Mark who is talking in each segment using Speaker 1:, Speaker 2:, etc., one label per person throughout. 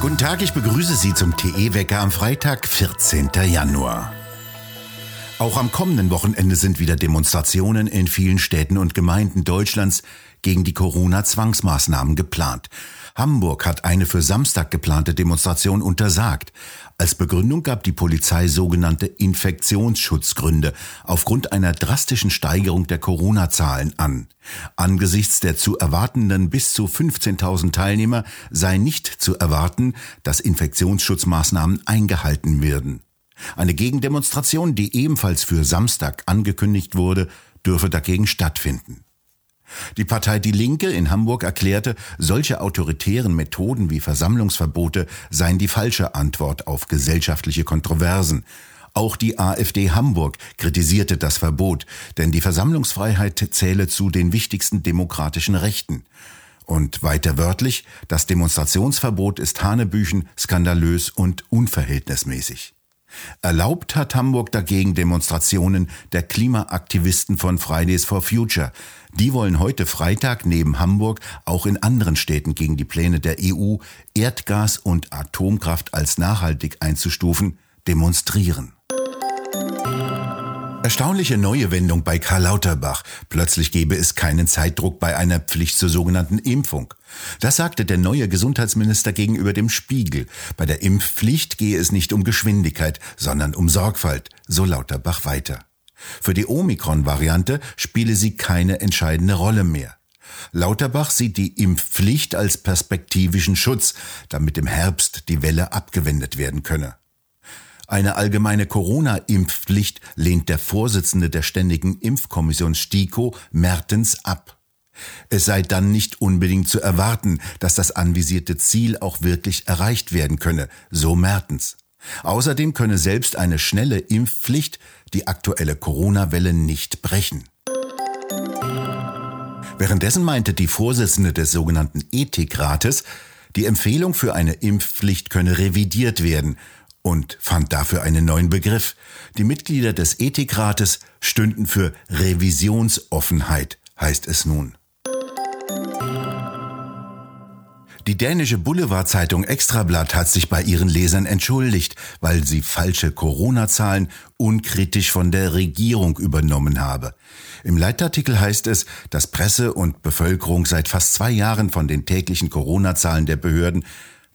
Speaker 1: Guten Tag, ich begrüße Sie zum TE-Wecker am Freitag, 14. Januar. Auch am kommenden Wochenende sind wieder Demonstrationen in vielen Städten und Gemeinden Deutschlands gegen die Corona-Zwangsmaßnahmen geplant. Hamburg hat eine für Samstag geplante Demonstration untersagt. Als Begründung gab die Polizei sogenannte Infektionsschutzgründe aufgrund einer drastischen Steigerung der Corona-Zahlen an. Angesichts der zu erwartenden bis zu 15.000 Teilnehmer sei nicht zu erwarten, dass Infektionsschutzmaßnahmen eingehalten werden. Eine Gegendemonstration, die ebenfalls für Samstag angekündigt wurde, dürfe dagegen stattfinden. Die Partei Die Linke in Hamburg erklärte, solche autoritären Methoden wie Versammlungsverbote seien die falsche Antwort auf gesellschaftliche Kontroversen. Auch die AfD Hamburg kritisierte das Verbot, denn die Versammlungsfreiheit zähle zu den wichtigsten demokratischen Rechten. Und weiter wörtlich, das Demonstrationsverbot ist Hanebüchen, skandalös und unverhältnismäßig. Erlaubt hat Hamburg dagegen Demonstrationen der Klimaaktivisten von Fridays for Future. Die wollen heute Freitag neben Hamburg auch in anderen Städten gegen die Pläne der EU, Erdgas und Atomkraft als nachhaltig einzustufen, demonstrieren. Erstaunliche neue Wendung bei Karl Lauterbach. Plötzlich gebe es keinen Zeitdruck bei einer Pflicht zur sogenannten Impfung. Das sagte der neue Gesundheitsminister gegenüber dem Spiegel. Bei der Impfpflicht gehe es nicht um Geschwindigkeit, sondern um Sorgfalt, so Lauterbach weiter. Für die Omikron-Variante spiele sie keine entscheidende Rolle mehr. Lauterbach sieht die Impfpflicht als perspektivischen Schutz, damit im Herbst die Welle abgewendet werden könne. Eine allgemeine Corona-Impfpflicht lehnt der Vorsitzende der Ständigen Impfkommission STIKO Mertens ab. Es sei dann nicht unbedingt zu erwarten, dass das anvisierte Ziel auch wirklich erreicht werden könne, so Mertens. Außerdem könne selbst eine schnelle Impfpflicht die aktuelle Corona-Welle nicht brechen. Währenddessen meinte die Vorsitzende des sogenannten Ethikrates, die Empfehlung für eine Impfpflicht könne revidiert werden und fand dafür einen neuen Begriff. Die Mitglieder des Ethikrates stünden für Revisionsoffenheit, heißt es nun. Die dänische Boulevardzeitung Extrablatt hat sich bei ihren Lesern entschuldigt, weil sie falsche Corona-Zahlen unkritisch von der Regierung übernommen habe. Im Leitartikel heißt es, dass Presse und Bevölkerung seit fast zwei Jahren von den täglichen Corona-Zahlen der Behörden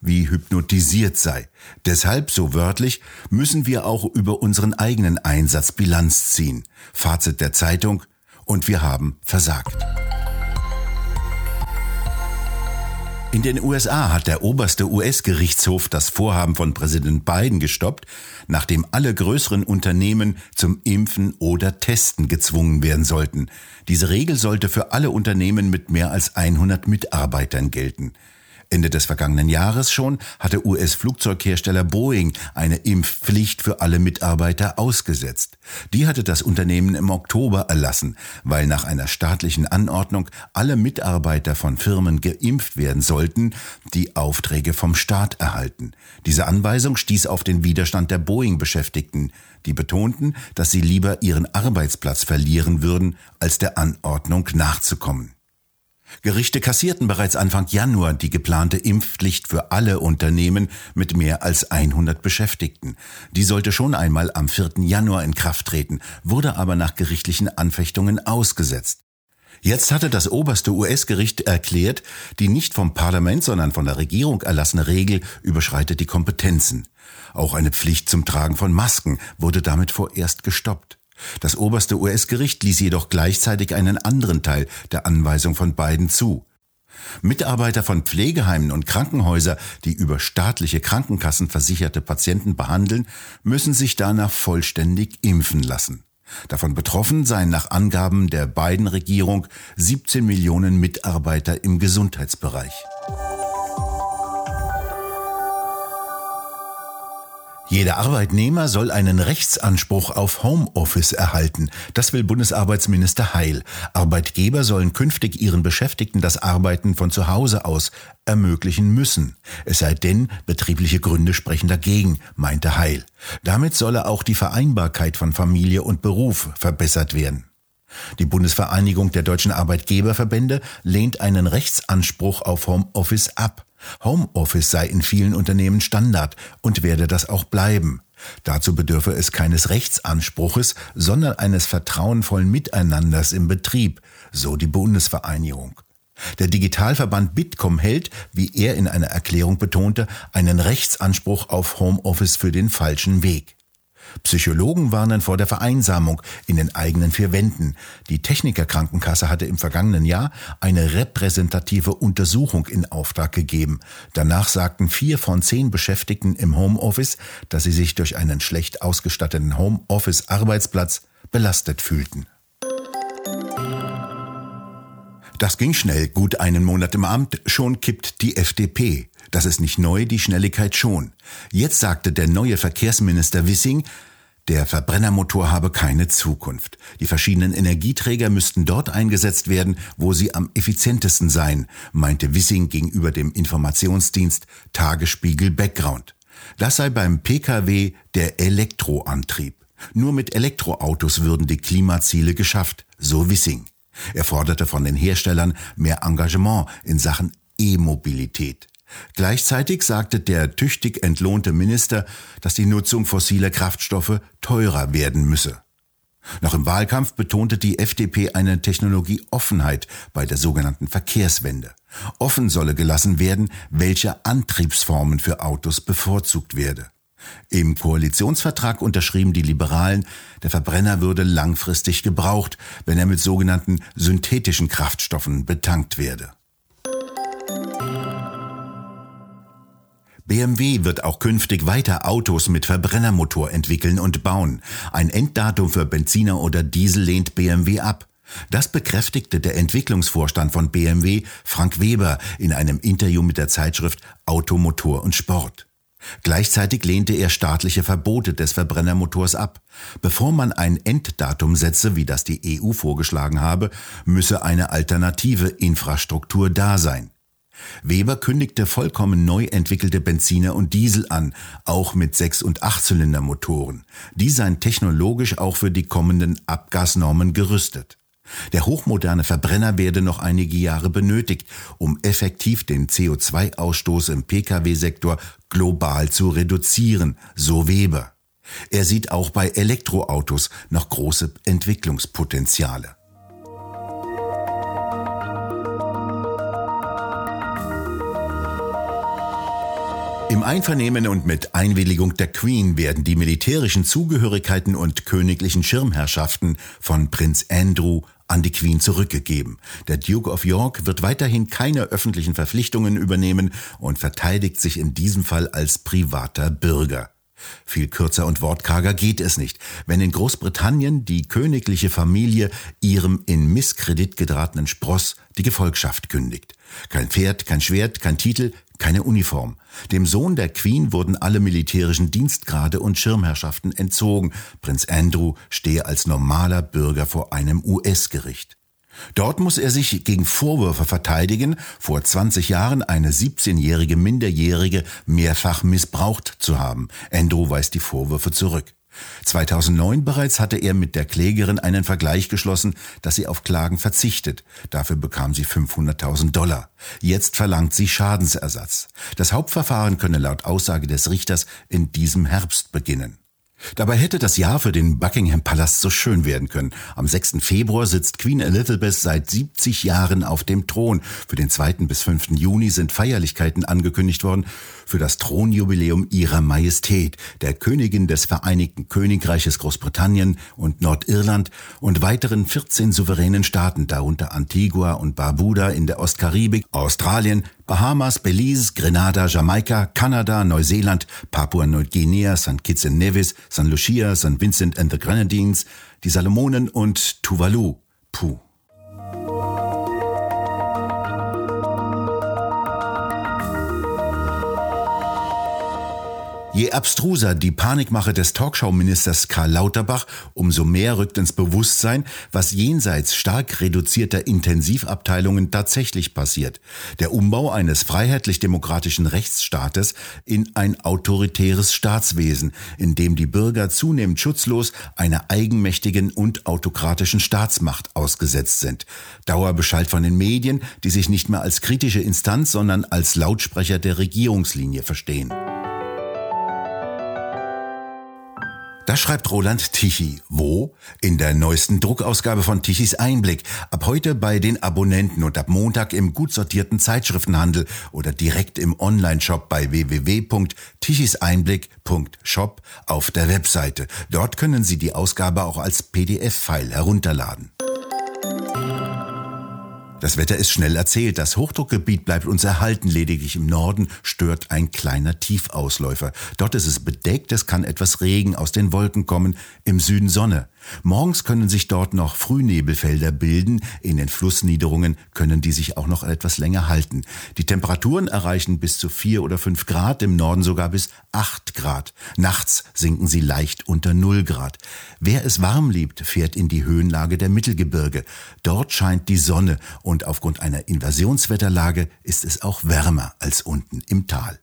Speaker 1: wie hypnotisiert sei. Deshalb, so wörtlich, müssen wir auch über unseren eigenen Einsatz Bilanz ziehen. Fazit der Zeitung, und wir haben versagt. In den USA hat der oberste US-Gerichtshof das Vorhaben von Präsident Biden gestoppt, nachdem alle größeren Unternehmen zum Impfen oder Testen gezwungen werden sollten. Diese Regel sollte für alle Unternehmen mit mehr als 100 Mitarbeitern gelten. Ende des vergangenen Jahres schon hatte US-Flugzeughersteller Boeing eine Impfpflicht für alle Mitarbeiter ausgesetzt. Die hatte das Unternehmen im Oktober erlassen, weil nach einer staatlichen Anordnung alle Mitarbeiter von Firmen geimpft werden sollten, die Aufträge vom Staat erhalten. Diese Anweisung stieß auf den Widerstand der Boeing-Beschäftigten, die betonten, dass sie lieber ihren Arbeitsplatz verlieren würden, als der Anordnung nachzukommen. Gerichte kassierten bereits Anfang Januar die geplante Impfpflicht für alle Unternehmen mit mehr als 100 Beschäftigten. Die sollte schon einmal am 4. Januar in Kraft treten, wurde aber nach gerichtlichen Anfechtungen ausgesetzt. Jetzt hatte das oberste US-Gericht erklärt, die nicht vom Parlament, sondern von der Regierung erlassene Regel überschreitet die Kompetenzen. Auch eine Pflicht zum Tragen von Masken wurde damit vorerst gestoppt. Das oberste US-Gericht ließ jedoch gleichzeitig einen anderen Teil der Anweisung von beiden zu. Mitarbeiter von Pflegeheimen und Krankenhäuser, die über staatliche Krankenkassen versicherte Patienten behandeln, müssen sich danach vollständig impfen lassen. Davon betroffen seien nach Angaben der beiden Regierung 17 Millionen Mitarbeiter im Gesundheitsbereich. Jeder Arbeitnehmer soll einen Rechtsanspruch auf Homeoffice erhalten. Das will Bundesarbeitsminister Heil. Arbeitgeber sollen künftig ihren Beschäftigten das Arbeiten von zu Hause aus ermöglichen müssen. Es sei denn, betriebliche Gründe sprechen dagegen, meinte Heil. Damit solle auch die Vereinbarkeit von Familie und Beruf verbessert werden. Die Bundesvereinigung der deutschen Arbeitgeberverbände lehnt einen Rechtsanspruch auf Homeoffice ab. Homeoffice sei in vielen Unternehmen Standard und werde das auch bleiben. Dazu bedürfe es keines Rechtsanspruches, sondern eines vertrauenvollen Miteinanders im Betrieb, so die Bundesvereinigung. Der Digitalverband Bitkom hält, wie er in einer Erklärung betonte, einen Rechtsanspruch auf Homeoffice für den falschen Weg. Psychologen warnen vor der Vereinsamung in den eigenen vier Wänden. Die Technikerkrankenkasse hatte im vergangenen Jahr eine repräsentative Untersuchung in Auftrag gegeben. Danach sagten vier von zehn Beschäftigten im Homeoffice, dass sie sich durch einen schlecht ausgestatteten Homeoffice-Arbeitsplatz belastet fühlten. Das ging schnell, gut einen Monat im Amt, schon kippt die FDP. Das ist nicht neu, die Schnelligkeit schon. Jetzt sagte der neue Verkehrsminister Wissing, der Verbrennermotor habe keine Zukunft. Die verschiedenen Energieträger müssten dort eingesetzt werden, wo sie am effizientesten seien, meinte Wissing gegenüber dem Informationsdienst Tagesspiegel Background. Das sei beim Pkw der Elektroantrieb. Nur mit Elektroautos würden die Klimaziele geschafft, so Wissing. Er forderte von den Herstellern mehr Engagement in Sachen E-Mobilität. Gleichzeitig sagte der tüchtig entlohnte Minister, dass die Nutzung fossiler Kraftstoffe teurer werden müsse. Noch im Wahlkampf betonte die FDP eine Technologieoffenheit bei der sogenannten Verkehrswende. Offen solle gelassen werden, welche Antriebsformen für Autos bevorzugt werde. Im Koalitionsvertrag unterschrieben die Liberalen, der Verbrenner würde langfristig gebraucht, wenn er mit sogenannten synthetischen Kraftstoffen betankt werde. BMW wird auch künftig weiter Autos mit Verbrennermotor entwickeln und bauen. Ein Enddatum für Benziner oder Diesel lehnt BMW ab. Das bekräftigte der Entwicklungsvorstand von BMW, Frank Weber, in einem Interview mit der Zeitschrift Automotor und Sport. Gleichzeitig lehnte er staatliche Verbote des Verbrennermotors ab. Bevor man ein Enddatum setze, wie das die EU vorgeschlagen habe, müsse eine alternative Infrastruktur da sein. Weber kündigte vollkommen neu entwickelte Benziner und Diesel an, auch mit Sechs- und Achtzylindermotoren. Die seien technologisch auch für die kommenden Abgasnormen gerüstet. Der hochmoderne Verbrenner werde noch einige Jahre benötigt, um effektiv den CO2-Ausstoß im Pkw-Sektor global zu reduzieren, so Weber. Er sieht auch bei Elektroautos noch große Entwicklungspotenziale. Im Einvernehmen und mit Einwilligung der Queen werden die militärischen Zugehörigkeiten und königlichen Schirmherrschaften von Prinz Andrew an die Queen zurückgegeben. Der Duke of York wird weiterhin keine öffentlichen Verpflichtungen übernehmen und verteidigt sich in diesem Fall als privater Bürger. Viel kürzer und wortkarger geht es nicht. Wenn in Großbritannien die königliche Familie ihrem in Misskredit geratenen Spross die Gefolgschaft kündigt. Kein Pferd, kein Schwert, kein Titel, keine Uniform. Dem Sohn der Queen wurden alle militärischen Dienstgrade und Schirmherrschaften entzogen. Prinz Andrew stehe als normaler Bürger vor einem US-Gericht. Dort muss er sich gegen Vorwürfe verteidigen, vor 20 Jahren eine 17-jährige Minderjährige mehrfach missbraucht zu haben. Andrew weist die Vorwürfe zurück. 2009 bereits hatte er mit der Klägerin einen Vergleich geschlossen, dass sie auf Klagen verzichtet. Dafür bekam sie 500.000 Dollar. Jetzt verlangt sie Schadensersatz. Das Hauptverfahren könne laut Aussage des Richters in diesem Herbst beginnen. Dabei hätte das Jahr für den Buckingham Palast so schön werden können. Am 6. Februar sitzt Queen Elizabeth seit 70 Jahren auf dem Thron. Für den 2. bis 5. Juni sind Feierlichkeiten angekündigt worden für das Thronjubiläum ihrer Majestät, der Königin des Vereinigten Königreiches Großbritannien und Nordirland und weiteren 14 souveränen Staaten, darunter Antigua und Barbuda in der Ostkaribik, Australien, Bahamas, Belize, Grenada, Jamaika, Kanada, Neuseeland, Papua-Neuguinea, St. Kitts and Nevis, St. Lucia, St. Vincent and the Grenadines, die Salomonen und Tuvalu. Puh. Je abstruser die Panikmache des Talkshow-Ministers Karl Lauterbach, umso mehr rückt ins Bewusstsein, was jenseits stark reduzierter Intensivabteilungen tatsächlich passiert. Der Umbau eines freiheitlich-demokratischen Rechtsstaates in ein autoritäres Staatswesen, in dem die Bürger zunehmend schutzlos einer eigenmächtigen und autokratischen Staatsmacht ausgesetzt sind. Dauerbescheid von den Medien, die sich nicht mehr als kritische Instanz, sondern als Lautsprecher der Regierungslinie verstehen. Das schreibt Roland Tichy. Wo? In der neuesten Druckausgabe von Tichys Einblick. Ab heute bei den Abonnenten und ab Montag im gut sortierten Zeitschriftenhandel oder direkt im Onlineshop bei www.tichiseinblick.shop auf der Webseite. Dort können Sie die Ausgabe auch als PDF-File herunterladen. Das Wetter ist schnell erzählt. Das Hochdruckgebiet bleibt uns erhalten. Lediglich im Norden stört ein kleiner Tiefausläufer. Dort ist es bedeckt. Es kann etwas Regen aus den Wolken kommen. Im Süden Sonne. Morgens können sich dort noch Frühnebelfelder bilden. In den Flussniederungen können die sich auch noch etwas länger halten. Die Temperaturen erreichen bis zu vier oder fünf Grad, im Norden sogar bis acht Grad. Nachts sinken sie leicht unter null Grad. Wer es warm liebt, fährt in die Höhenlage der Mittelgebirge. Dort scheint die Sonne und aufgrund einer Invasionswetterlage ist es auch wärmer als unten im Tal.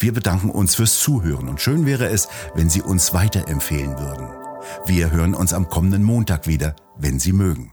Speaker 1: Wir bedanken uns fürs Zuhören und schön wäre es, wenn Sie uns weiterempfehlen würden. Wir hören uns am kommenden Montag wieder, wenn Sie mögen.